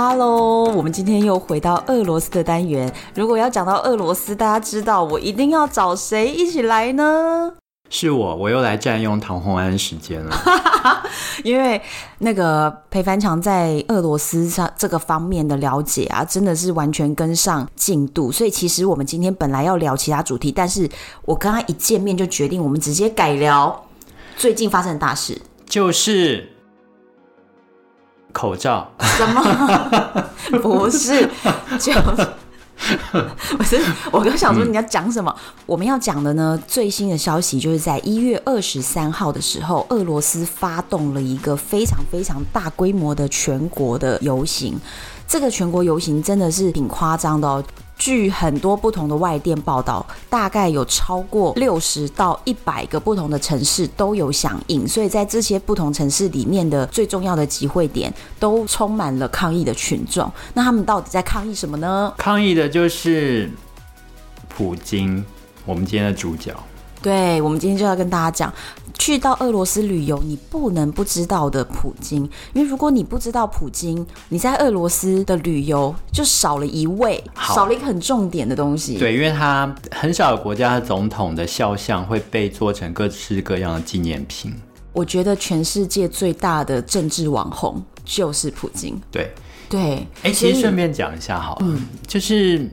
Hello，我们今天又回到俄罗斯的单元。如果要讲到俄罗斯，大家知道我一定要找谁一起来呢？是我，我又来占用唐红安时间了。因为那个裴凡强在俄罗斯上这个方面的了解啊，真的是完全跟上进度。所以其实我们今天本来要聊其他主题，但是我跟他一见面就决定，我们直接改聊最近发生的大事，就是。口罩？什么？不是，就不是。我刚想说你要讲什么？嗯、我们要讲的呢，最新的消息就是在一月二十三号的时候，俄罗斯发动了一个非常非常大规模的全国的游行。这个全国游行真的是挺夸张的哦。据很多不同的外电报道，大概有超过六十到一百个不同的城市都有响应，所以在这些不同城市里面的最重要的集会点都充满了抗议的群众。那他们到底在抗议什么呢？抗议的就是普京，我们今天的主角。对，我们今天就要跟大家讲，去到俄罗斯旅游，你不能不知道的普京。因为如果你不知道普京，你在俄罗斯的旅游就少了一位，少了一个很重点的东西。对，因为他很少有国家的总统的肖像会被做成各式各样的纪念品。我觉得全世界最大的政治网红就是普京。对对，哎，其实顺便讲一下好了，嗯，就是。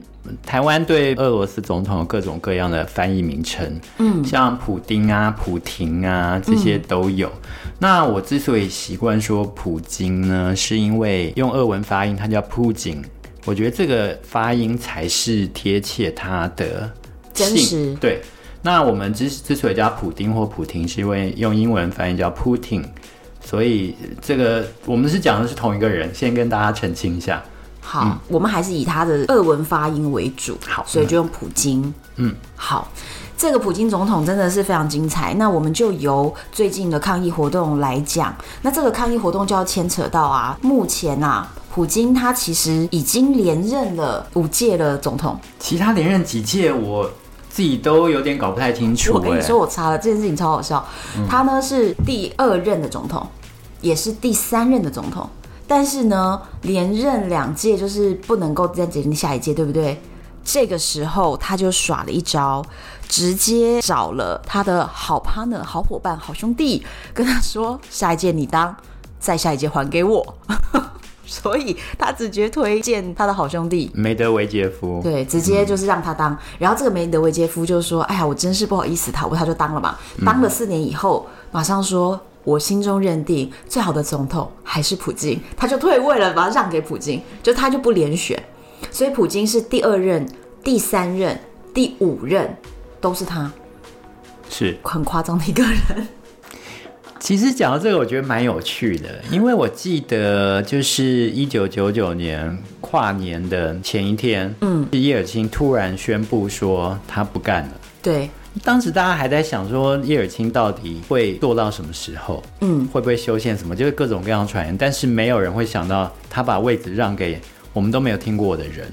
台湾对俄罗斯总统有各种各样的翻译名称，嗯，像普丁啊、普廷啊这些都有。嗯、那我之所以习惯说普京呢，是因为用俄文发音，它叫普京，我觉得这个发音才是贴切他的真实。对，那我们之之所以叫普丁或普廷，是因为用英文翻译叫 Putin，所以这个我们是讲的是同一个人。先跟大家澄清一下。好，嗯、我们还是以他的俄文发音为主，好，所以就用普京。嗯，好，这个普京总统真的是非常精彩。那我们就由最近的抗议活动来讲，那这个抗议活动就要牵扯到啊，目前啊，普京他其实已经连任了五届的总统，其他连任几届我自己都有点搞不太清楚。我跟你说，我查了这件事情超好笑，嗯、他呢是第二任的总统，也是第三任的总统。但是呢，连任两届就是不能够再决定下一届，对不对？这个时候他就耍了一招，直接找了他的好 partner、好伙伴、好兄弟，跟他说：“下一届你当，再下一届还给我。”所以他直接推荐他的好兄弟梅德韦杰夫，对，直接就是让他当。嗯、然后这个梅德韦杰夫就说：“哎呀，我真是不好意思，他他就当了嘛。当了四年以后，马上说。”我心中认定最好的总统还是普京，他就退位了，把他让给普京，就他就不连选，所以普京是第二任、第三任、第五任都是他，是。很夸张的一个人。其实讲到这个，我觉得蛮有趣的，因为我记得就是一九九九年跨年的前一天，嗯，叶尔钦突然宣布说他不干了，对。当时大家还在想说，叶尔钦到底会做到什么时候？嗯，会不会修宪什么？就是各种各样的传言，但是没有人会想到他把位置让给我们都没有听过的人。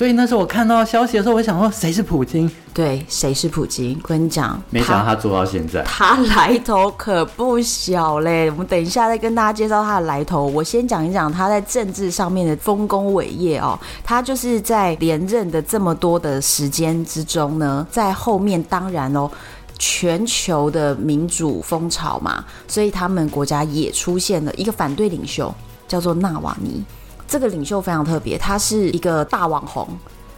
所以那时候我看到消息的时候，我想说谁是普京？对，谁是普京？我跟你讲，没想到他做到现在，他，他来头可不小嘞。我们等一下再跟大家介绍他的来头。我先讲一讲他在政治上面的丰功伟业哦。他就是在连任的这么多的时间之中呢，在后面当然哦，全球的民主风潮嘛，所以他们国家也出现了一个反对领袖，叫做纳瓦尼。这个领袖非常特别，他是一个大网红。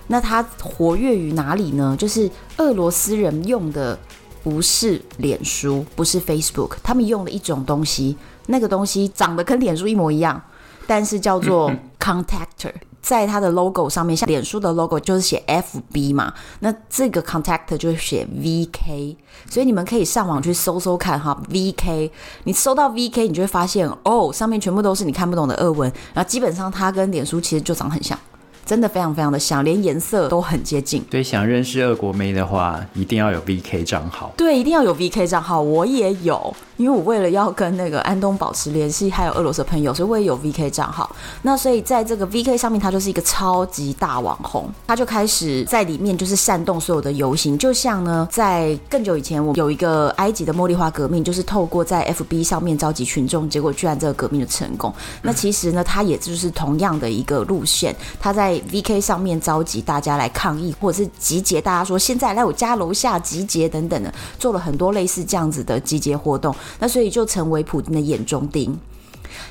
那他活跃于哪里呢？就是俄罗斯人用的不是脸书，不是 Facebook，他们用的一种东西，那个东西长得跟脸书一模一样，但是叫做 Contactor。在它的 logo 上面，像脸书的 logo 就是写 FB 嘛，那这个 Contactor 就是写 VK，所以你们可以上网去搜搜看哈，VK，你搜到 VK，你就会发现哦，上面全部都是你看不懂的俄文，然后基本上它跟脸书其实就长得很像，真的非常非常的像，连颜色都很接近。对，想认识俄国妹的话，一定要有 VK 账号。对，一定要有 VK 账号，我也有。因为我为了要跟那个安东保持联系，还有俄罗斯的朋友，所以我也有 VK 账号。那所以在这个 VK 上面，他就是一个超级大网红，他就开始在里面就是煽动所有的游行。就像呢，在更久以前，我有一个埃及的茉莉花革命，就是透过在 FB 上面召集群众，结果居然这个革命的成功。那其实呢，他也就是同样的一个路线，他在 VK 上面召集大家来抗议，或者是集结大家说现在来我家楼下集结等等的，做了很多类似这样子的集结活动。那所以就成为普京的眼中钉。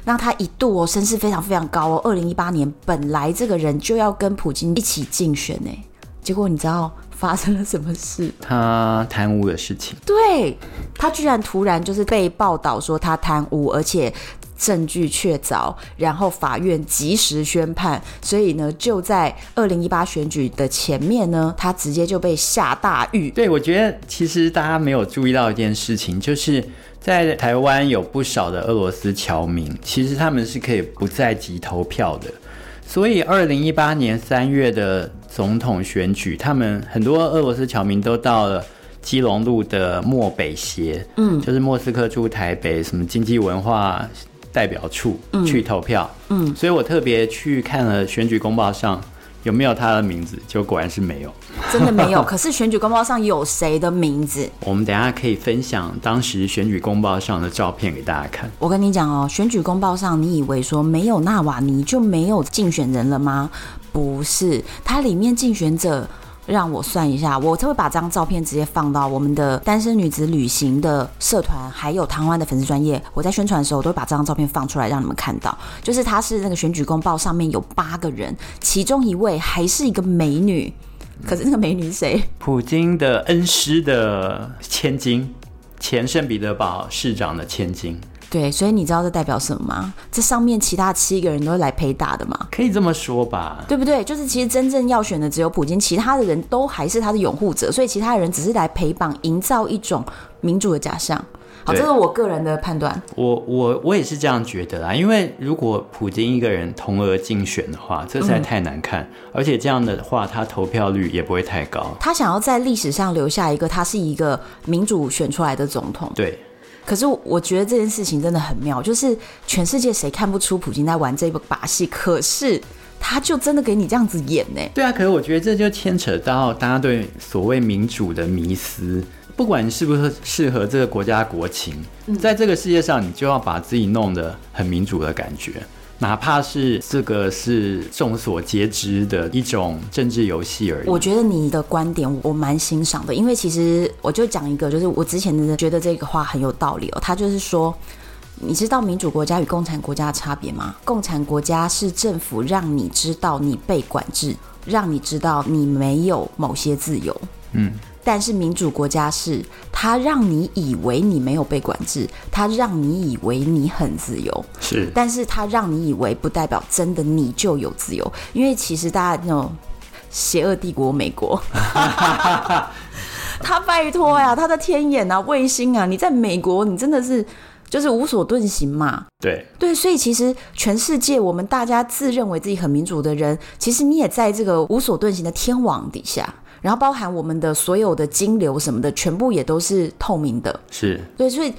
那他一度哦，声势非常非常高哦。二零一八年本来这个人就要跟普京一起竞选呢，结果你知道发生了什么事？他贪污的事情。对，他居然突然就是被报道说他贪污，而且证据确凿，然后法院及时宣判，所以呢，就在二零一八选举的前面呢，他直接就被下大狱。对，我觉得其实大家没有注意到一件事情，就是。在台湾有不少的俄罗斯侨民，其实他们是可以不在籍投票的。所以，二零一八年三月的总统选举，他们很多俄罗斯侨民都到了基隆路的莫北协，嗯，就是莫斯科驻台北什么经济文化代表处去投票，嗯，所以我特别去看了选举公报上。有没有他的名字？就果然是没有，真的没有。可是选举公报上有谁的名字？我们等一下可以分享当时选举公报上的照片给大家看。我跟你讲哦，选举公报上，你以为说没有纳瓦尼就没有竞选人了吗？不是，它里面竞选者。让我算一下，我就会把这张照片直接放到我们的单身女子旅行的社团，还有台湾的粉丝专业。我在宣传的时候，我都会把这张照片放出来，让你们看到。就是她是那个选举公报上面有八个人，其中一位还是一个美女。可是那个美女是谁？普京的恩师的千金，前圣彼得堡市长的千金。对，所以你知道这代表什么吗？这上面其他七个人都是来陪打的嘛？可以这么说吧？对不对？就是其实真正要选的只有普京，其他的人都还是他的拥护者，所以其他人只是来陪绑，营造一种民主的假象。好，这是我个人的判断。我我我也是这样觉得啦，因为如果普京一个人同额竞选的话，这实在太难看，嗯，而且这样的话，他投票率也不会太高。他想要在历史上留下一个，他是一个民主选出来的总统。对。可是我觉得这件事情真的很妙，就是全世界谁看不出普京在玩这一部把戏？可是他就真的给你这样子演呢？对啊，可是我觉得这就牵扯到大家对所谓民主的迷思，不管你是不是适合这个国家国情，在这个世界上，你就要把自己弄得很民主的感觉。哪怕是这个是众所皆知的一种政治游戏而已。我觉得你的观点我蛮欣赏的，因为其实我就讲一个，就是我之前的觉得这个话很有道理哦。他就是说，你知道民主国家与共产国家的差别吗？共产国家是政府让你知道你被管制，让你知道你没有某些自由。嗯。但是民主国家是，他让你以为你没有被管制，他让你以为你很自由，是。但是他让你以为不代表真的你就有自由，因为其实大家那种邪恶帝国美国，他拜托呀，他的天眼啊、卫星啊，你在美国你真的是就是无所遁形嘛。对对，所以其实全世界我们大家自认为自己很民主的人，其实你也在这个无所遁形的天网底下。然后包含我们的所有的金流什么的，全部也都是透明的。是对，所以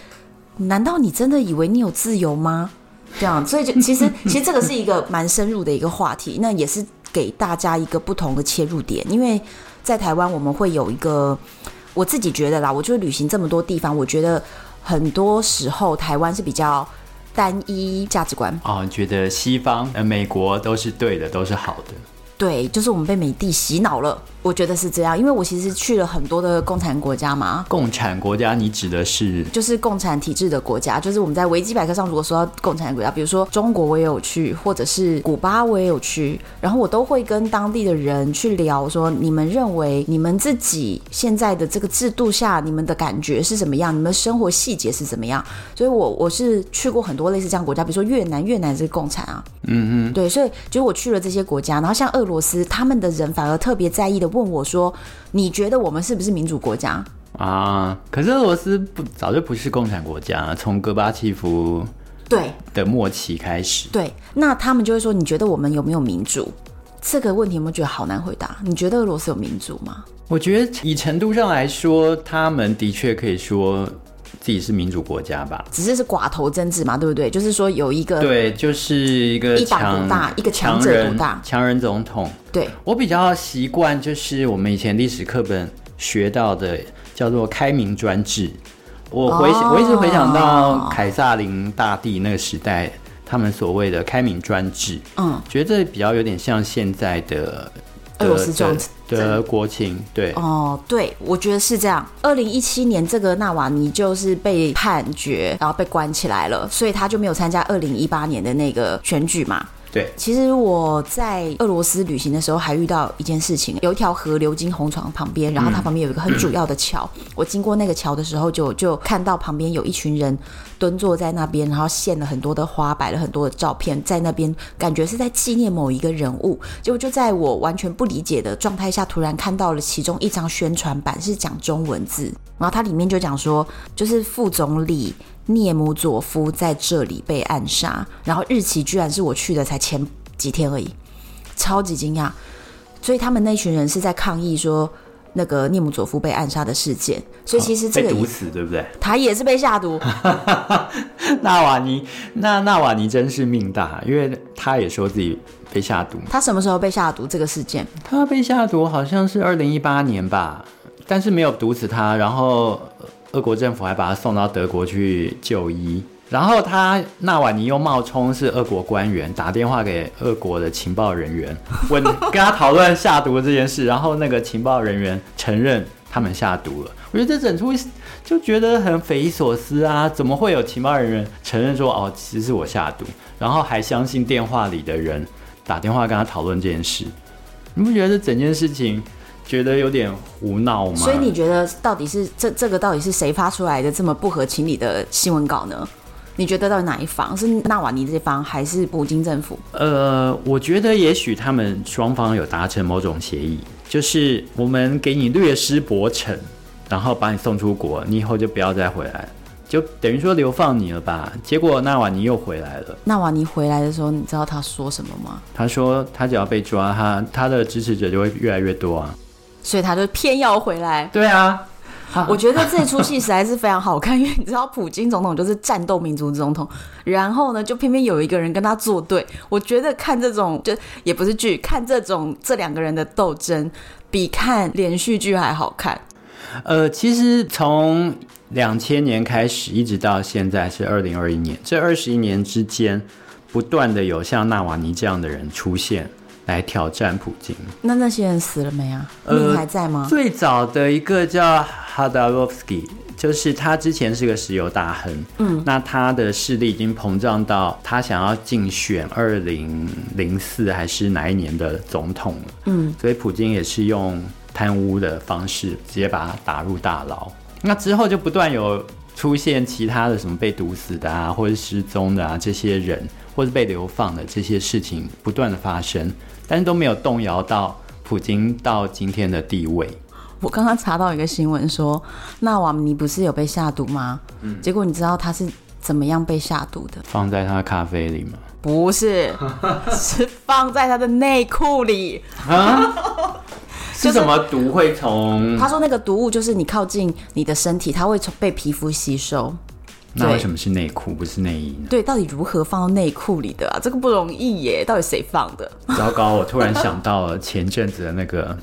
难道你真的以为你有自由吗？这样，所以就 其实其实这个是一个蛮深入的一个话题，那也是给大家一个不同的切入点。因为在台湾，我们会有一个我自己觉得啦，我就旅行这么多地方，我觉得很多时候台湾是比较单一价值观。哦，觉得西方呃美国都是对的，都是好的。对，就是我们被美帝洗脑了。我觉得是这样，因为我其实去了很多的共产国家嘛。共产国家，你指的是？就是共产体制的国家，就是我们在维基百科上如果说到共产国家，比如说中国我也有去，或者是古巴我也有去，然后我都会跟当地的人去聊，说你们认为你们自己现在的这个制度下，你们的感觉是怎么样？你们生活细节是怎么样？所以我我是去过很多类似这样国家，比如说越南，越南是共产啊，嗯嗯，对，所以就是我去了这些国家，然后像俄罗斯，他们的人反而特别在意的。问我说：“你觉得我们是不是民主国家啊？”可是俄罗斯不早就不是共产国家，从戈巴契夫对的末期开始。对，那他们就会说：“你觉得我们有没有民主？”这个问题有没有觉得好难回答？你觉得俄罗斯有民主吗？我觉得以程度上来说，他们的确可以说自己是民主国家吧。只是是寡头政治嘛，对不对？就是说有一个对，就是一个一党独大，一个强者独大，强人总统。对，我比较习惯，就是我们以前历史课本学到的叫做开明专制。我回想，哦、我一直回想到凯撒林大帝那个时代，他们所谓的开明专制，嗯，觉得这比较有点像现在的俄罗斯状的国情，对，哦，对，我觉得是这样。二零一七年，这个纳瓦尼就是被判决，然后被关起来了，所以他就没有参加二零一八年的那个选举嘛。对，其实我在俄罗斯旅行的时候还遇到一件事情，有一条河流经红床旁边，然后它旁边有一个很主要的桥。嗯、我经过那个桥的时候就，就就看到旁边有一群人蹲坐在那边，然后献了很多的花，摆了很多的照片在那边，感觉是在纪念某一个人物。结果就在我完全不理解的状态下，突然看到了其中一张宣传板是讲中文字，然后它里面就讲说，就是副总理。涅姆佐夫在这里被暗杀，然后日期居然是我去的才前几天而已，超级惊讶。所以他们那群人是在抗议说那个涅姆佐夫被暗杀的事件。所以其实这个被毒死对不对？他也是被下毒。纳瓦尼，那纳瓦尼真是命大，因为他也说自己被下毒。他什么时候被下毒？这个事件？他被下毒好像是二零一八年吧，但是没有毒死他，然后。俄国政府还把他送到德国去就医，然后他纳瓦尼又冒充是俄国官员，打电话给俄国的情报人员，问跟他讨论下毒这件事，然后那个情报人员承认他们下毒了。我觉得这整出就觉得很匪夷所思啊，怎么会有情报人员承认说哦，其实是我下毒，然后还相信电话里的人打电话跟他讨论这件事？你不觉得这整件事情？觉得有点胡闹吗？所以你觉得到底是这这个到底是谁发出来的这么不合情理的新闻稿呢？你觉得到底哪一方是纳瓦尼这方，还是普京政府？呃，我觉得也许他们双方有达成某种协议，就是我们给你略施薄惩，然后把你送出国，你以后就不要再回来，就等于说流放你了吧？结果纳瓦尼又回来了。纳瓦尼回来的时候，你知道他说什么吗？他说他只要被抓，他他的支持者就会越来越多啊。所以他就偏要回来。对啊，我觉得这出戏实在是非常好看，因为你知道，普京总统就是战斗民族总统，然后呢，就偏偏有一个人跟他作对。我觉得看这种就也不是剧，看这种这两个人的斗争，比看连续剧还好看。呃，其实从两千年开始，一直到现在是二零二一年，这二十一年之间，不断的有像纳瓦尼这样的人出现。来挑战普京，那那些人死了没啊？命还在吗？呃，最早的一个叫哈达洛夫斯基，就是他之前是个石油大亨，嗯，那他的势力已经膨胀到他想要竞选二零零四还是哪一年的总统了，嗯，所以普京也是用贪污的方式直接把他打入大牢。那之后就不断有出现其他的什么被毒死的啊，或者失踪的啊这些人，或者被流放的这些事情不断的发生。但是都没有动摇到普京到今天的地位。我刚刚查到一个新闻说，纳瓦尼不是有被下毒吗？嗯，结果你知道他是怎么样被下毒的？放在他的咖啡里吗？不是，是放在他的内裤里。啊？是什么毒会从？他说那个毒物就是你靠近你的身体，它会从被皮肤吸收。那为什么是内裤不是内衣呢？对，到底如何放到内裤里的啊？这个不容易耶，到底谁放的？糟糕，我突然想到了前阵子的那个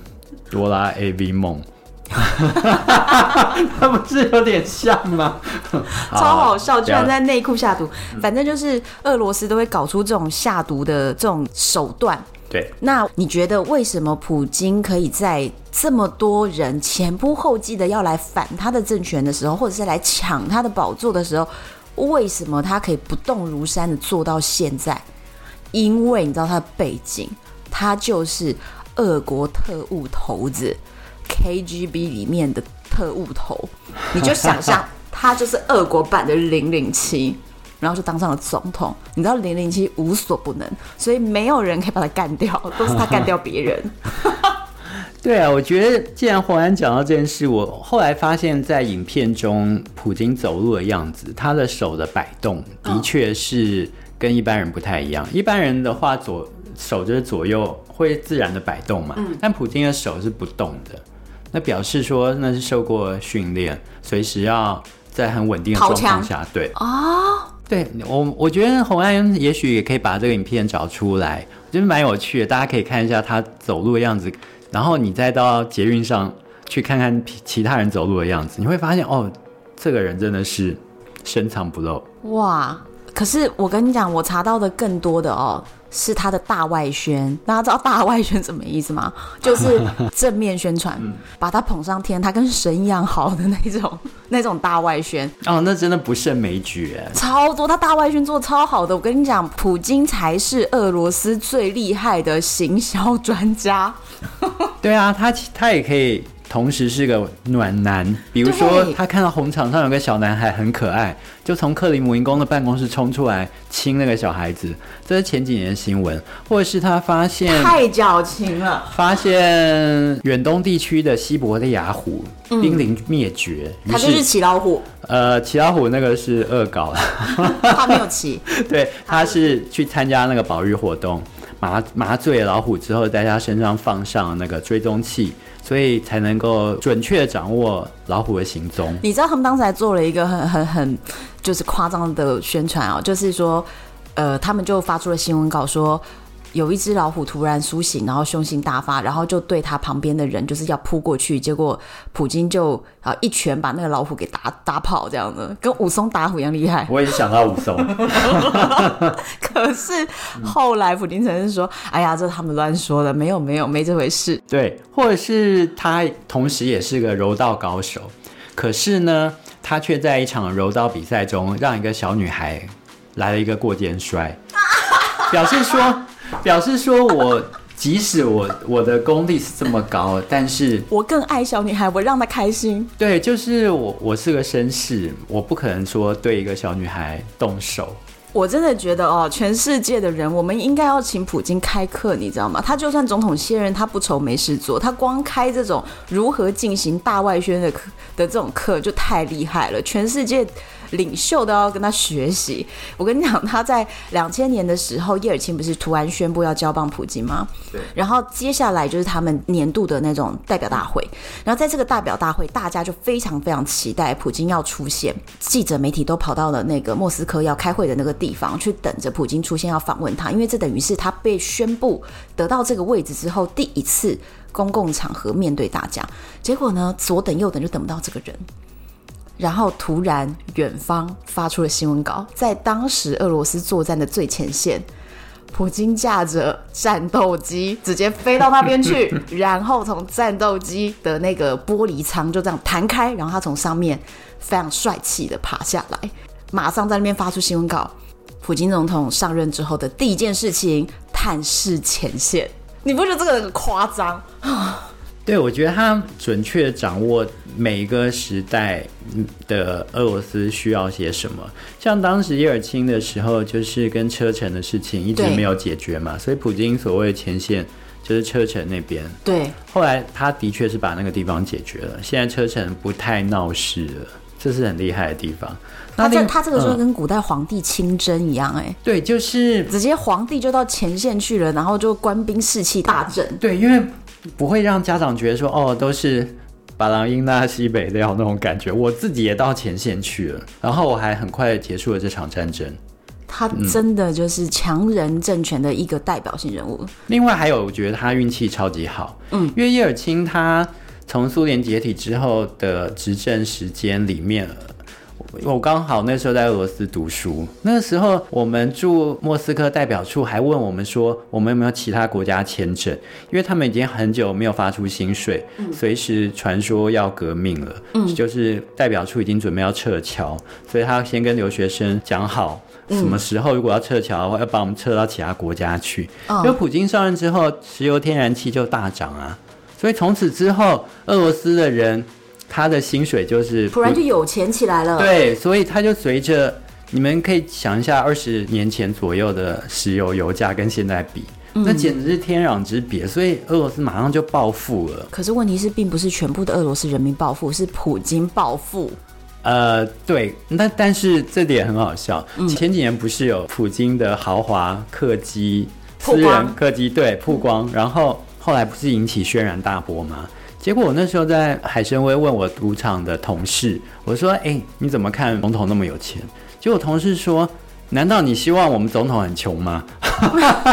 哆啦 A V 梦，它不是有点像吗？超好笑，居然在内裤下毒。反正就是俄罗斯都会搞出这种下毒的这种手段。对，那你觉得为什么普京可以在这么多人前仆后继的要来反他的政权的时候，或者是来抢他的宝座的时候，为什么他可以不动如山的做到现在？因为你知道他的背景，他就是俄国特务头子 KGB 里面的特务头，你就想象 他就是俄国版的零零七。然后就当上了总统，你知道零零七无所不能，所以没有人可以把他干掉，都是 他干掉别人。对啊，我觉得既然洪安讲到这件事，我后来发现，在影片中普京走路的样子，他的手的摆动的确是跟一般人不太一样。一般人的话，左手就是左右会自然的摆动嘛，嗯、但普京的手是不动的，那表示说那是受过训练，随时要在很稳定的状况下，对。哦，对我我觉得洪安也许也可以把这个影片找出来，我觉得蛮有趣的，大家可以看一下他走路的样子，然后你再到捷运上去看看其他人走路的样子，你会发现哦，这个人真的是深藏不露哇。可是我跟你讲，我查到的更多的哦，是他的大外宣。大家知道大外宣什么意思吗？就是正面宣传，把他捧上天，他跟神一样好的那种 那种大外宣。哦，那真的不胜枚举哎，超多，他大外宣做超好的。我跟你讲，普京才是俄罗斯最厉害的行销专家。对啊，他他也可以。同时是个暖男，比如说他看到红场上有个小男孩很可爱，就从克里姆林宫的办公室冲出来亲那个小孩子，这是前几年的新闻。或者是他发现太矫情了，发现远东地区的西伯利亚虎濒临灭绝，他就是骑老虎。呃，骑老虎那个是恶搞了，他没有骑，对，他是去参加那个保育活动，麻麻醉老虎之后，在他身上放上那个追踪器。所以才能够准确掌握老虎的行踪。你知道他们当时还做了一个很很很就是夸张的宣传哦，就是说，呃，他们就发出了新闻稿说。有一只老虎突然苏醒，然后凶性大发，然后就对他旁边的人就是要扑过去，结果普京就啊一拳把那个老虎给打打跑，这样的跟武松打虎一样厉害。我也想到武松，可是后来普京承认说：“哎呀，这他们乱说的，没有没有没这回事。”对，或者是他同时也是个柔道高手，可是呢，他却在一场柔道比赛中让一个小女孩来了一个过肩摔，表示说。表示说，我即使我我的功力是这么高，但是我更爱小女孩，我让她开心。对，就是我，我是个绅士，我不可能说对一个小女孩动手。我真的觉得哦，全世界的人，我们应该要请普京开课，你知道吗？他就算总统卸任，他不愁没事做，他光开这种如何进行大外宣的课的这种课就太厉害了，全世界。领袖都要跟他学习。我跟你讲，他在两千年的时候，叶尔钦不是突然宣布要交棒普京吗？对。然后接下来就是他们年度的那种代表大会。然后在这个代表大会，大家就非常非常期待普京要出现。记者媒体都跑到了那个莫斯科要开会的那个地方，去等着普京出现要访问他，因为这等于是他被宣布得到这个位置之后第一次公共场合面对大家。结果呢，左等右等就等不到这个人。然后突然，远方发出了新闻稿，在当时俄罗斯作战的最前线，普京驾着战斗机直接飞到那边去，然后从战斗机的那个玻璃舱就这样弹开，然后他从上面非常帅气的爬下来，马上在那边发出新闻稿：普京总统上任之后的第一件事情，探视前线。你不觉得这个很夸张？对，我觉得他准确掌握每一个时代的俄罗斯需要些什么。像当时叶尔钦的时候，就是跟车臣的事情一直没有解决嘛，所以普京所谓前线就是车臣那边。对，后来他的确是把那个地方解决了，现在车臣不太闹事了，这是很厉害的地方。他这他这个就跟古代皇帝亲征一样，哎，对，就是直接皇帝就到前线去了，然后就官兵士气大振。对，因为。不会让家长觉得说哦，都是把郎英纳西北料那种感觉。我自己也到前线去了，然后我还很快结束了这场战争。他真的就是强人政权的一个代表性人物。嗯、另外还有，我觉得他运气超级好，嗯，因为叶尔钦他从苏联解体之后的执政时间里面。我刚好那时候在俄罗斯读书，那个时候我们驻莫斯科代表处还问我们说，我们有没有其他国家签证？因为他们已经很久没有发出薪水，随时传说要革命了，就是代表处已经准备要撤侨，所以他要先跟留学生讲好，什么时候如果要撤侨的话，要把我们撤到其他国家去。因为普京上任之后，石油天然气就大涨啊，所以从此之后，俄罗斯的人。他的薪水就是突然就有钱起来了，对，所以他就随着你们可以想一下，二十年前左右的石油油价跟现在比，嗯、那简直是天壤之别，所以俄罗斯马上就暴富了。可是问题是，并不是全部的俄罗斯人民暴富，是普京暴富。呃，对，那但是这点很好笑，嗯、前几年不是有普京的豪华客机私人客机对曝光，然后后来不是引起轩然大波吗？结果我那时候在海参崴问我赌场的同事，我说：“哎、欸，你怎么看总统那么有钱？”结果同事说：“难道你希望我们总统很穷吗？”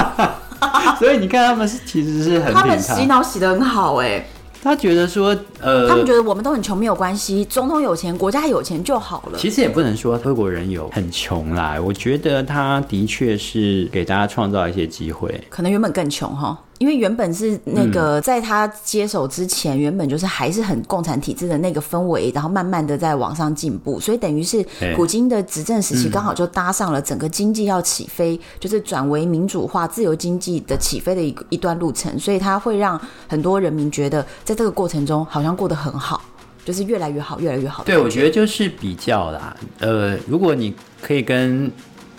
所以你看他们是其实是很他，他们洗脑洗的很好哎、欸。他觉得说，呃，他们觉得我们都很穷没有关系，总统有钱，国家有钱就好了。其实也不能说俄国人有很穷啦，我觉得他的确是给大家创造一些机会，可能原本更穷哈。因为原本是那个在他接手之前，原本就是还是很共产体制的那个氛围，然后慢慢的在往上进步，所以等于是普京的执政时期刚好就搭上了整个经济要起飞，就是转为民主化、自由经济的起飞的一一段路程，所以他会让很多人民觉得在这个过程中好像过得很好，就是越来越好，越来越好。对，我觉得就是比较啦，呃，如果你可以跟。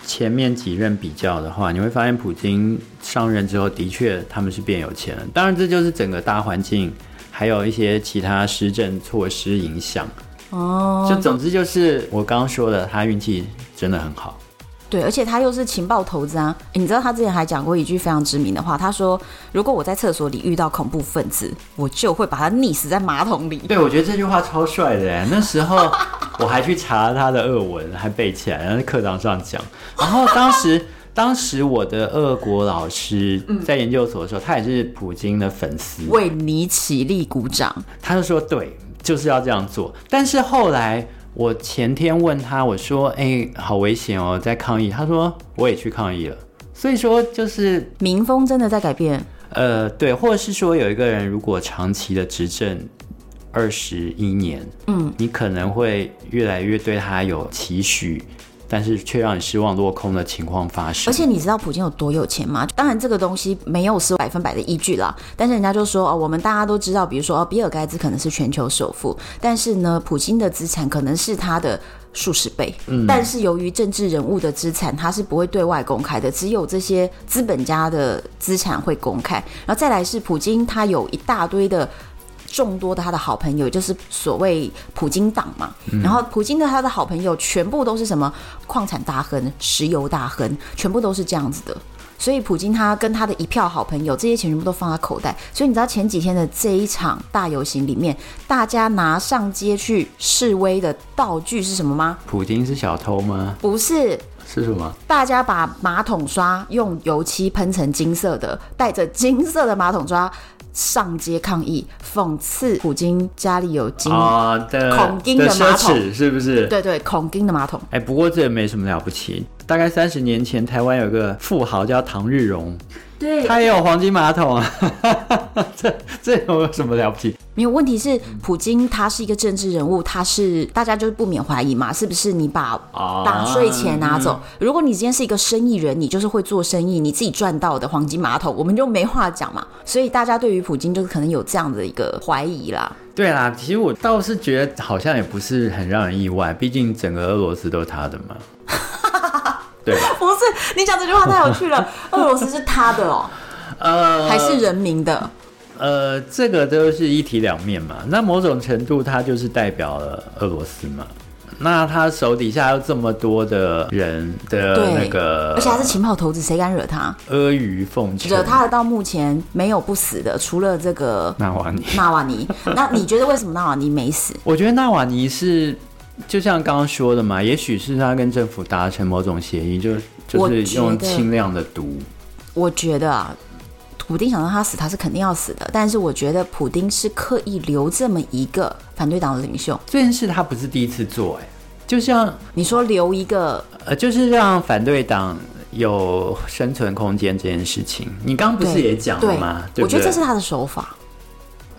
前面几任比较的话，你会发现普京上任之后，的确他们是变有钱了。当然，这就是整个大环境，还有一些其他施政措施影响。哦，就总之就是我刚刚说的，他运气真的很好。对，而且他又是情报投资啊！你知道他之前还讲过一句非常知名的话，他说：“如果我在厕所里遇到恐怖分子，我就会把他溺死在马桶里。”对，我觉得这句话超帅的哎！那时候我还去查他的俄文，还背起来，然后在课堂上讲。然后当时，当时我的俄国老师在研究所的时候，他也是普京的粉丝，为你起立鼓掌。他就说：“对，就是要这样做。”但是后来。我前天问他，我说：“哎、欸，好危险哦，在抗议。”他说：“我也去抗议了。”所以说，就是民风真的在改变。呃，对，或者是说，有一个人如果长期的执政二十一年，嗯，你可能会越来越对他有期许。但是却让你失望落空的情况发生。而且你知道普京有多有钱吗？当然这个东西没有是百分百的依据啦。但是人家就说哦，我们大家都知道，比如说哦，比尔盖茨可能是全球首富，但是呢，普京的资产可能是他的数十倍。嗯。但是由于政治人物的资产，他是不会对外公开的，只有这些资本家的资产会公开。然后再来是普京，他有一大堆的。众多的他的好朋友，就是所谓普京党嘛。嗯、然后普京的他的好朋友全部都是什么矿产大亨、石油大亨，全部都是这样子的。所以普京他跟他的一票好朋友，这些钱全部都放在口袋。所以你知道前几天的这一场大游行里面，大家拿上街去示威的道具是什么吗？普京是小偷吗？不是，是什么？大家把马桶刷用油漆喷成金色的，带着金色的马桶刷。上街抗议，讽刺普京家里有金啊的孔丁的马桶，是不是？对对，孔丁的马桶。哎，不过这也没什么了不起。大概三十年前，台湾有个富豪叫唐日荣。对，他也有黄金马桶啊，这这有什么了不起？没有问题是，普京他是一个政治人物，他是大家就是不免怀疑嘛，是不是？你把打税钱拿走，如果你今天是一个生意人，你就是会做生意，你自己赚到的黄金马桶，我们就没话讲嘛。所以大家对于普京就是可能有这样的一个怀疑啦。对啦，其实我倒是觉得好像也不是很让人意外，毕竟整个俄罗斯都是他的嘛。对，不是你讲这句话太有趣了。俄罗斯是他的哦，呃，还是人民的？呃，这个都是一体两面嘛。那某种程度，他就是代表了俄罗斯嘛。那他手底下有这么多的人的那个，而且他是情报头子，谁敢惹他？阿谀奉承，惹他的到目前没有不死的，除了这个纳瓦尼。纳瓦尼，那你觉得为什么纳瓦尼没死？我觉得纳瓦尼是。就像刚刚说的嘛，也许是他跟政府达成某种协议，就就是用轻量的毒。我觉得啊，普丁想让他死，他是肯定要死的。但是我觉得普丁是刻意留这么一个反对党的领袖。这件事他不是第一次做，哎，就像你说留一个，呃，就是让反对党有生存空间这件事情。你刚刚不是也讲了吗？对，对，对，我觉得这是他的手法。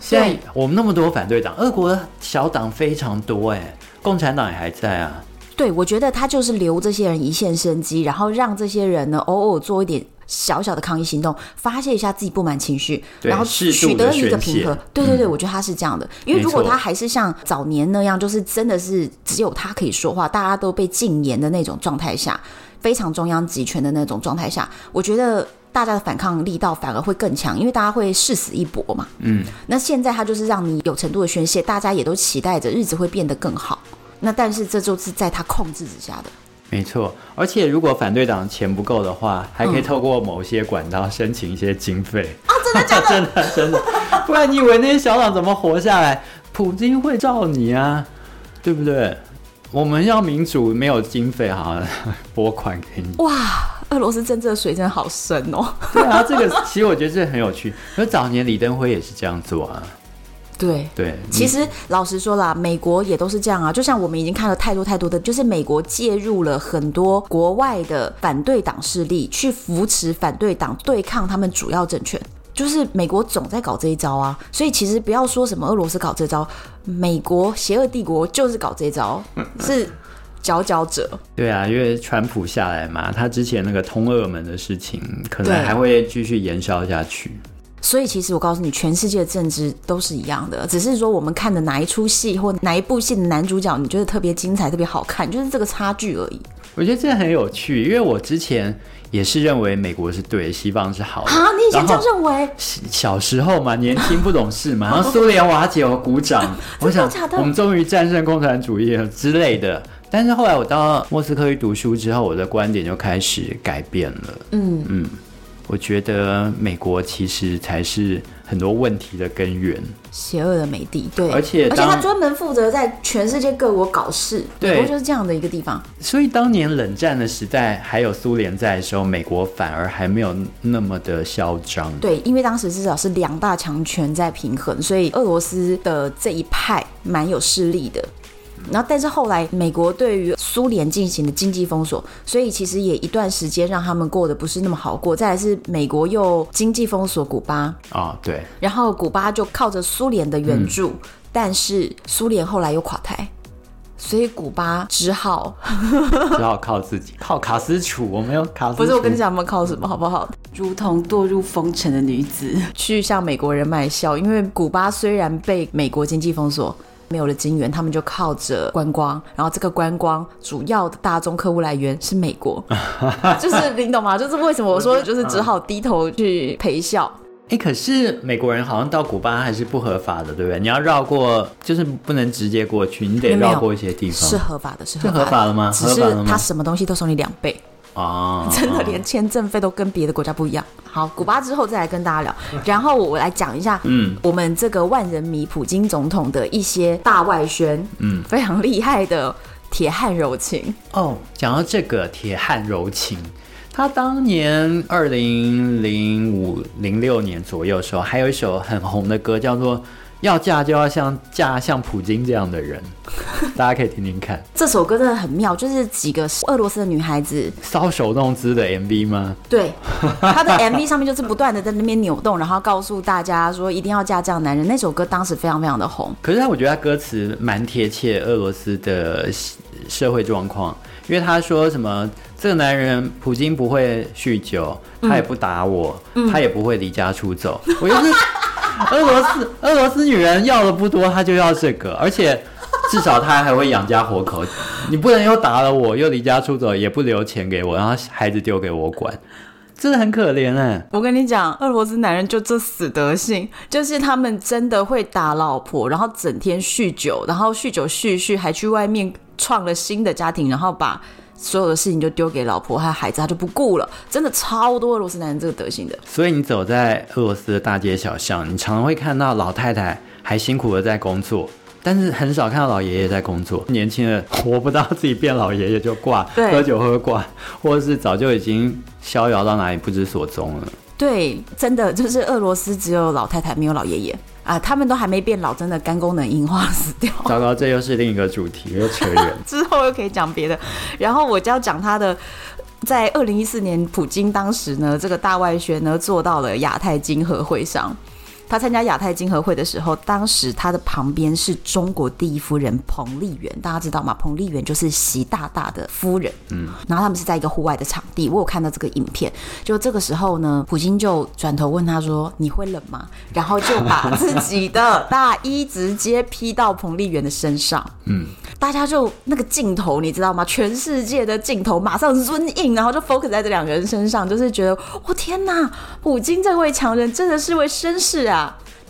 现在我们那么多反对党，俄国的小党非常多，哎。共产党也还在啊，对，我觉得他就是留这些人一线生机，然后让这些人呢偶尔做一点小小的抗议行动，发泄一下自己不满情绪，然后取得一个平和。对对对，我觉得他是这样的，因为如果他还是像早年那样，就是真的是只有他可以说话，大家都被禁言的那种状态下，非常中央集权的那种状态下，我觉得。大家的反抗力道反而会更强，因为大家会誓死一搏嘛。嗯，那现在他就是让你有程度的宣泄，大家也都期待着日子会变得更好。那但是这就是在他控制之下的。没错，而且如果反对党钱不够的话，还可以透过某些管道申请一些经费啊！真的假的？真的真的，不然你以为那些小党怎么活下来？普京会罩你啊，对不对？我们要民主，没有经费，好像 拨款给你。哇，俄罗斯政治的水真的好深哦。对啊，这个其实我觉得这很有趣。而早年李登辉也是这样做啊。对对，其实老实说啦，美国也都是这样啊。就像我们已经看了太多太多的，就是美国介入了很多国外的反对党势力，去扶持反对党对抗他们主要政权。就是美国总在搞这一招啊。所以其实不要说什么俄罗斯搞这招，美国邪恶帝国就是搞这一招，是佼佼者。对啊，因为川普下来嘛，他之前那个通俄门的事情，可能还会继续延烧下去。所以其实我告诉你，全世界的政治都是一样的，只是说我们看的哪一出戏或哪一部戏的男主角，你觉得特别精彩、特别好看，就是这个差距而已。我觉得这很有趣，因为我之前也是认为美国是对，西方是好的啊。你以前这样认为？小时候嘛，年轻不懂事嘛，然后苏联瓦解，我鼓掌，我想我们终于战胜共产主义了之类的。但是后来我到莫斯科去读书之后，我的观点就开始改变了。嗯嗯。我觉得美国其实才是很多问题的根源，邪恶的美帝，对，而且而且他专门负责在全世界各国搞事，对，美国就是这样的一个地方。所以当年冷战的时代还有苏联在的时候，美国反而还没有那么的嚣张，对，因为当时至少是两大强权在平衡，所以俄罗斯的这一派蛮有势力的。然后，但是后来美国对于苏联进行的经济封锁，所以其实也一段时间让他们过得不是那么好过。再来是美国又经济封锁古巴啊、哦，对，然后古巴就靠着苏联的援助，嗯、但是苏联后来又垮台，所以古巴只好 只好靠自己，靠卡斯楚。我没有卡斯楚，不是我跟你讲，我们靠什么好不好？如同堕入风尘的女子去向美国人卖笑，因为古巴虽然被美国经济封锁。没有了金源，他们就靠着观光，然后这个观光主要的大众客户来源是美国，就是你懂吗？就是为什么我说就是只好低头去陪笑。哎、欸，可是美国人好像到古巴还是不合法的，对不对？你要绕过，就是不能直接过去，你得绕过一些地方。是合法的，是合法的，是合法的吗？只是他什么东西都收你两倍。哦，真的连签证费都跟别的国家不一样。好，古巴之后再来跟大家聊，然后我来讲一下，嗯，我们这个万人迷普京总统的一些大外宣，嗯，非常厉害的铁汉柔情。哦，讲到这个铁汉柔情，他当年二零零五零六年左右的时候，还有一首很红的歌，叫做。要嫁就要像嫁像普京这样的人，大家可以听听看。这首歌真的很妙，就是几个俄罗斯的女孩子搔首弄姿的 MV 吗？对，他的 MV 上面就是不断的在那边扭动，然后告诉大家说一定要嫁这样男人。那首歌当时非常非常的红。可是他我觉得他歌词蛮贴切俄罗斯的社会状况，因为他说什么这个男人普京不会酗酒，他也不打我，嗯、他也不会离家出走。我就是。俄罗斯俄罗斯女人要的不多，她就要这个，而且至少她还会养家活口。你不能又打了我，又离家出走，也不留钱给我，然后孩子丢给我管，真的很可怜哎、我跟你讲，俄罗斯男人就这死德性，就是他们真的会打老婆，然后整天酗酒，然后酗酒酗酗，还去外面创了新的家庭，然后把。所有的事情就丢给老婆和孩子，他就不顾了。真的超多俄罗斯男人这个德行的。所以你走在俄罗斯的大街小巷，你常常会看到老太太还辛苦的在工作，但是很少看到老爷爷在工作。年轻人活不到自己变老爷爷就挂，喝酒喝挂，或者是早就已经逍遥到哪里不知所踪了。对，真的就是俄罗斯只有老太太，没有老爷爷。啊，他们都还没变老，真的肝功能硬化死掉。糟糕，这又是另一个主题，又扯远。之后又可以讲别的。然后我就要讲他的，在二零一四年，普京当时呢，这个大外宣呢，做到了亚太经合会上。他参加亚太经合会的时候，当时他的旁边是中国第一夫人彭丽媛，大家知道吗？彭丽媛就是习大大的夫人。嗯，然后他们是在一个户外的场地，我有看到这个影片。就这个时候呢，普京就转头问他说：“你会冷吗？”然后就把自己的大衣直接披到彭丽媛的身上。嗯，大家就那个镜头，你知道吗？全世界的镜头马上 zoom in，然后就 focus 在这两个人身上，就是觉得，我天哪，普京这位强人真的是位绅士啊！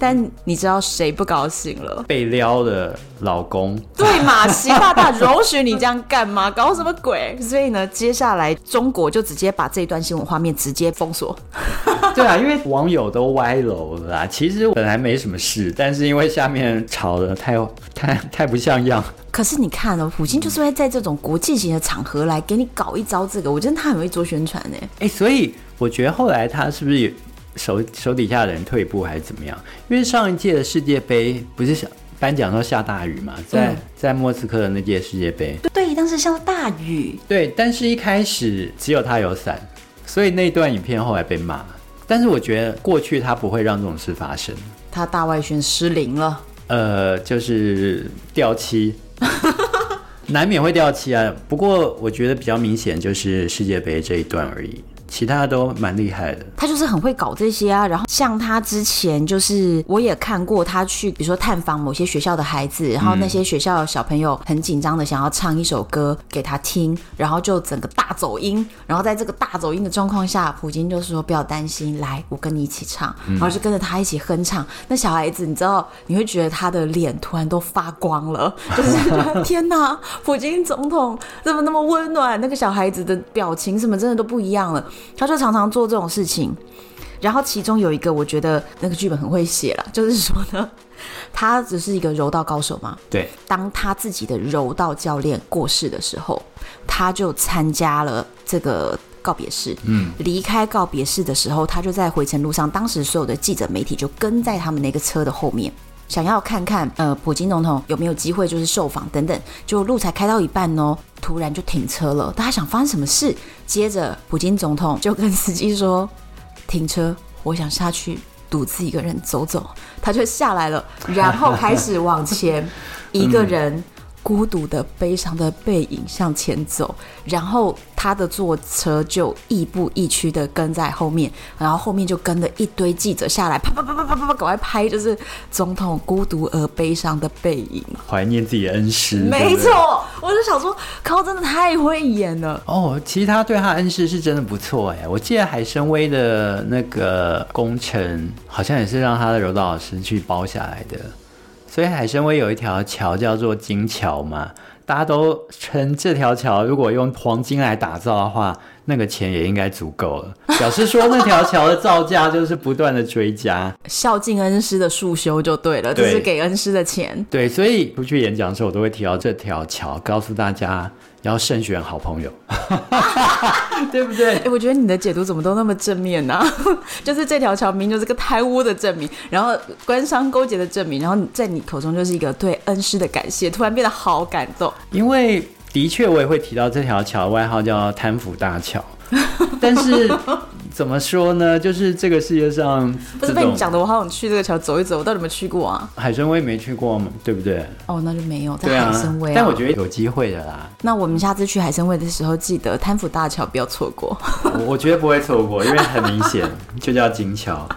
下。但你知道谁不高兴了？被撩的老公。对嘛？习大大容许你这样干吗？搞什么鬼？所以呢，接下来中国就直接把这段新闻画面直接封锁。对啊，因为网友都歪楼了啦。其实本来没什么事，但是因为下面吵的太太太不像样。可是你看哦，普京就是会在这种国际型的场合来给你搞一招这个，我觉得他很会做宣传呢。哎，所以我觉得后来他是不是也？手手底下的人退步还是怎么样？因为上一届的世界杯不是颁奖时候下大雨嘛，在在莫斯科的那届世界杯，对，当时下大雨。对，但是一开始只有他有伞，所以那段影片后来被骂。但是我觉得过去他不会让这种事发生。他大外宣失灵了，呃，就是掉漆，难免会掉漆啊。不过我觉得比较明显就是世界杯这一段而已。其他都蛮厉害的，他就是很会搞这些啊。然后像他之前就是我也看过他去，比如说探访某些学校的孩子，然后那些学校的小朋友很紧张的想要唱一首歌给他听，然后就整个大走音。然后在这个大走音的状况下，普京就说不要担心，来，我跟你一起唱，然后就跟着他一起哼唱。那小孩子，你知道，你会觉得他的脸突然都发光了，就是 天哪，普京总统怎么那么温暖？那个小孩子的表情什么真的都不一样了。他就常常做这种事情，然后其中有一个我觉得那个剧本很会写了，就是说呢，他只是一个柔道高手嘛。对。当他自己的柔道教练过世的时候，他就参加了这个告别式。嗯。离开告别式的时候，他就在回程路上，当时所有的记者媒体就跟在他们那个车的后面。想要看看呃，普京总统有没有机会就是受访等等，就路才开到一半哦，突然就停车了。大家想发生什么事？接着普京总统就跟司机说：“停车，我想下去独自一个人走走。”他就下来了，然后开始往前，一个人。孤独的、悲伤的背影向前走，然后他的坐车就亦步亦趋的跟在后面，然后后面就跟了一堆记者下来，啪啪啪啪啪啪啪，赶快拍，就是总统孤独而悲伤的背影，怀念自己的恩师。没错，我就想说，靠，真的太会演了。哦，其实他对他恩师是真的不错哎，我记得海参崴的那个工程，好像也是让他的柔道老师去包下来的。所以海参崴有一条桥叫做金桥嘛，大家都称这条桥如果用黄金来打造的话，那个钱也应该足够了。表示说那条桥的造价就是不断的追加，孝敬恩师的束修就对了，这是给恩师的钱。对，所以出去演讲的时候，我都会提到这条桥，告诉大家。要慎选好朋友，对不对？我觉得你的解读怎么都那么正面呢、啊？就是这条桥名就是个贪污的证明，然后官商勾结的证明，然后在你口中就是一个对恩师的感谢，突然变得好感动。因为的确，我也会提到这条桥外号叫贪腐大桥，但是。怎么说呢？就是这个世界上不是被你讲的，我好想去这个桥走一走。我到底有没有去过啊？海参崴没去过嘛，对不对？哦，那就没有在海参崴、啊。但我觉得有机会的啦。那我们下次去海参崴的时候，记得贪腐大桥不要错过。我我觉得不会错过，因为很明显 就叫金桥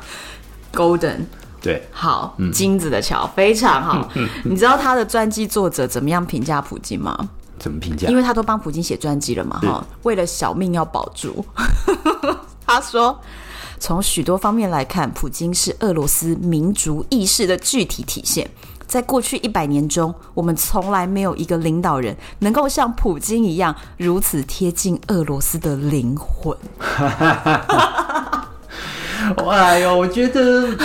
，Golden。对，好，嗯、金子的桥非常好。你知道他的传记作者怎么样评价普京吗？怎么评价？因为他都帮普京写传记了嘛，哈，为了小命要保住。他说：“从许多方面来看，普京是俄罗斯民族意识的具体体现。在过去一百年中，我们从来没有一个领导人能够像普京一样如此贴近俄罗斯的灵魂。”哎呦，我觉得。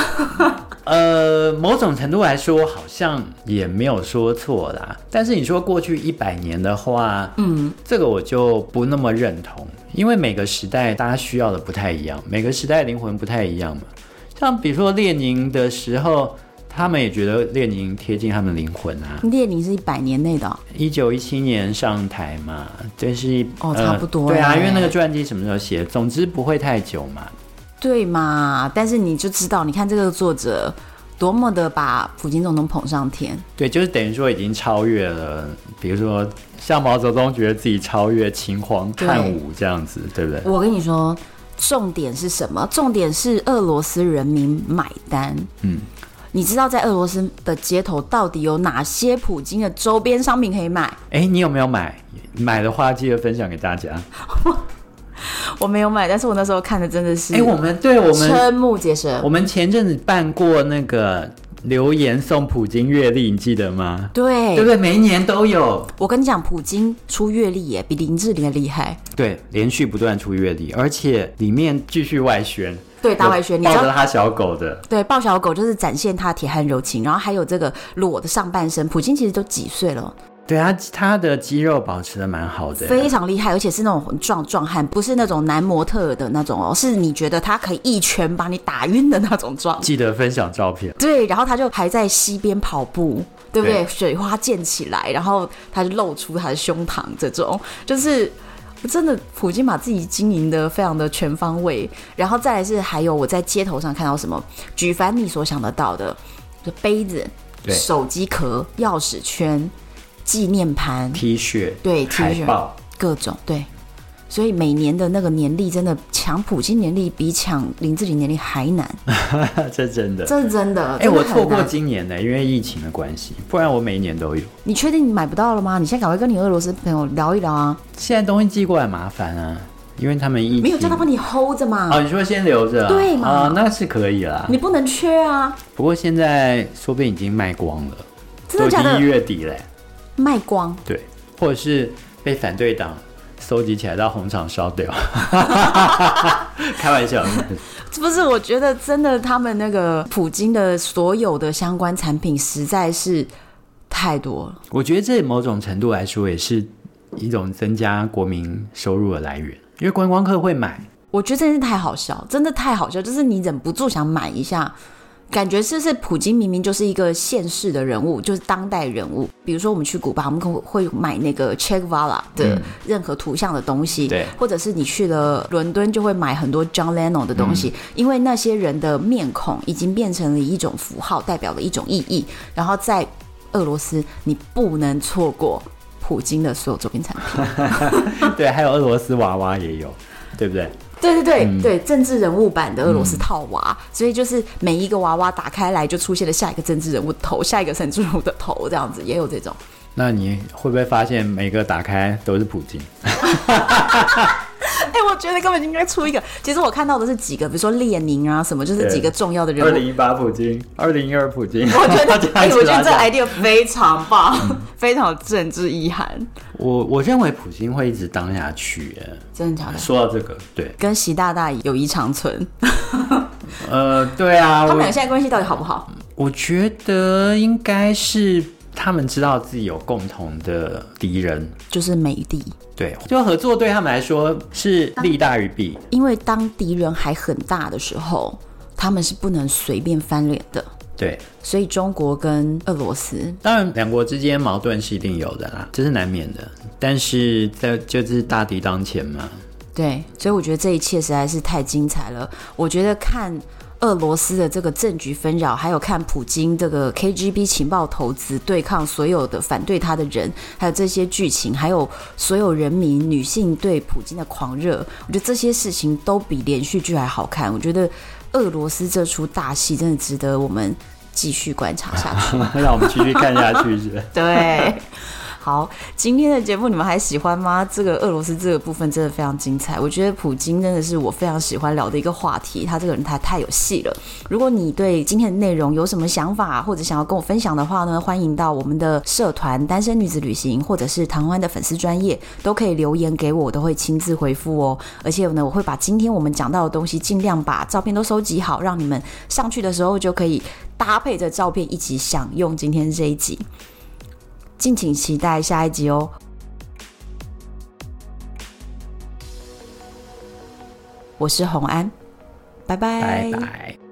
呃，某种程度来说，好像也没有说错啦。但是你说过去一百年的话，嗯，这个我就不那么认同，因为每个时代大家需要的不太一样，每个时代灵魂不太一样嘛。像比如说列宁的时候，他们也觉得列宁贴近他们的灵魂啊。列宁是一百年内的，一九一七年上台嘛，这是哦，差不多，呃。对啊，因为那个传记什么时候写？总之不会太久嘛。对嘛？但是你就知道，你看这个作者多么的把普京总统捧上天。对，就是等于说已经超越了，比如说像毛泽东觉得自己超越秦皇汉武这样子，对，对不对？我跟你说，重点是什么？重点是俄罗斯人民买单。嗯，你知道在俄罗斯的街头到底有哪些普京的周边商品可以买？哎，你有没有买？买的话记得分享给大家。我没有买，但是我那时候看的真的是，哎，我们对我们瞠目结舌。我们前阵子办过那个留言送普京月历，你记得吗？对，对不对？每一年都有。我跟你讲，普京出月历耶，比林志玲厉害。对，连续不断出月历，而且里面继续外宣。对，大外宣，你抱着他小狗的，对，抱小狗就是展现他铁汉柔情，然后还有这个裸的上半身。普京其实都几岁了？对啊，他的肌肉保持的蛮好的，非常厉害，而且是那种很壮壮汉，不是那种男模特的那种哦，是你觉得他可以一拳把你打晕的那种壮。记得分享照片。对，然后他就还在溪边跑步，对不对？对水花溅起来，然后他就露出他的胸膛，这种就是。真的，普京把自己经营的非常的全方位，然后再来是还有我在街头上看到什么，举凡你所想得到的，就杯子、手机壳、钥匙圈、纪念盘、T 恤，对，T 恤，各种对。所以每年的那个年历真的抢普京年历比抢林志玲年历还难，这真的，这是真的。哎、欸，我错过今年呢，因为疫情的关系，不然我每一年都有。你确定你买不到了吗？你现在赶快跟你俄罗斯朋友聊一聊啊！现在东西寄过来麻烦啊，因为他们疫情没有叫他帮你 hold 着嘛。哦，你说先留着，对嘛？啊、哦，那是可以啦。你不能缺啊。不过现在说不定已经卖光了，真的假的？一月底嘞，卖光。对，或者是被反对党。搜集起来到红场烧掉，开玩笑。不是，我觉得真的，他们那个普京的所有的相关产品实在是太多了。我觉得这某种程度来说，也是一种增加国民收入的来源，因为观光客会买。我觉得真是太好笑，真的太好笑，就是你忍不住想买一下。感觉是是普京明明就是一个现世的人物，就是当代人物。比如说我们去古巴，我们可会买那个 Che Guevara 的任何图像的东西，嗯、对，或者是你去了伦敦就会买很多 John Lennon 的东西，嗯、因为那些人的面孔已经变成了一种符号，代表了一种意义。然后在俄罗斯，你不能错过普京的所有周边产品。对，还有俄罗斯娃娃也有，对不对？对对对、嗯、对，政治人物版的俄罗斯套娃，嗯、所以就是每一个娃娃打开来就出现了下一个政治人物的头，下一个政治人物的头，这样子也有这种。那你会不会发现每个打开都是普京？哎、欸，我觉得根本应该出一个。其实我看到的是几个，比如说列宁啊什么，就是几个重要的人物。二零一八普京，二零一二普京。我觉得，哎、欸，我觉得这 idea 非常棒，嗯、非常有政治意涵。我我认为普京会一直当下去，真的假的？说到这个，对，跟习大大友谊长存。呃，对啊，他们俩现在关系到底好不好？我觉得应该是。他们知道自己有共同的敌人，就是美帝。对，就合作对他们来说是利大于弊。因为当敌人还很大的时候，他们是不能随便翻脸的。对，所以中国跟俄罗斯，当然两国之间矛盾是一定有的啦，这是难免的。但是在就是大敌当前嘛。对，所以我觉得这一切实在是太精彩了。我觉得看。俄罗斯的这个政局纷扰，还有看普京这个 KGB 情报投资对抗所有的反对他的人，还有这些剧情，还有所有人民女性对普京的狂热，我觉得这些事情都比连续剧还好看。我觉得俄罗斯这出大戏真的值得我们继续观察下去，让我们继续看下去是。对。好，今天的节目你们还喜欢吗？这个俄罗斯这个部分真的非常精彩，我觉得普京真的是我非常喜欢聊的一个话题。他这个人他太有戏了。如果你对今天的内容有什么想法，或者想要跟我分享的话呢，欢迎到我们的社团“单身女子旅行”或者是唐湾的粉丝专业，都可以留言给我，我都会亲自回复哦。而且呢，我会把今天我们讲到的东西尽量把照片都收集好，让你们上去的时候就可以搭配着照片一起享用今天这一集。敬请期待下一集哦！我是洪安，拜拜。拜拜。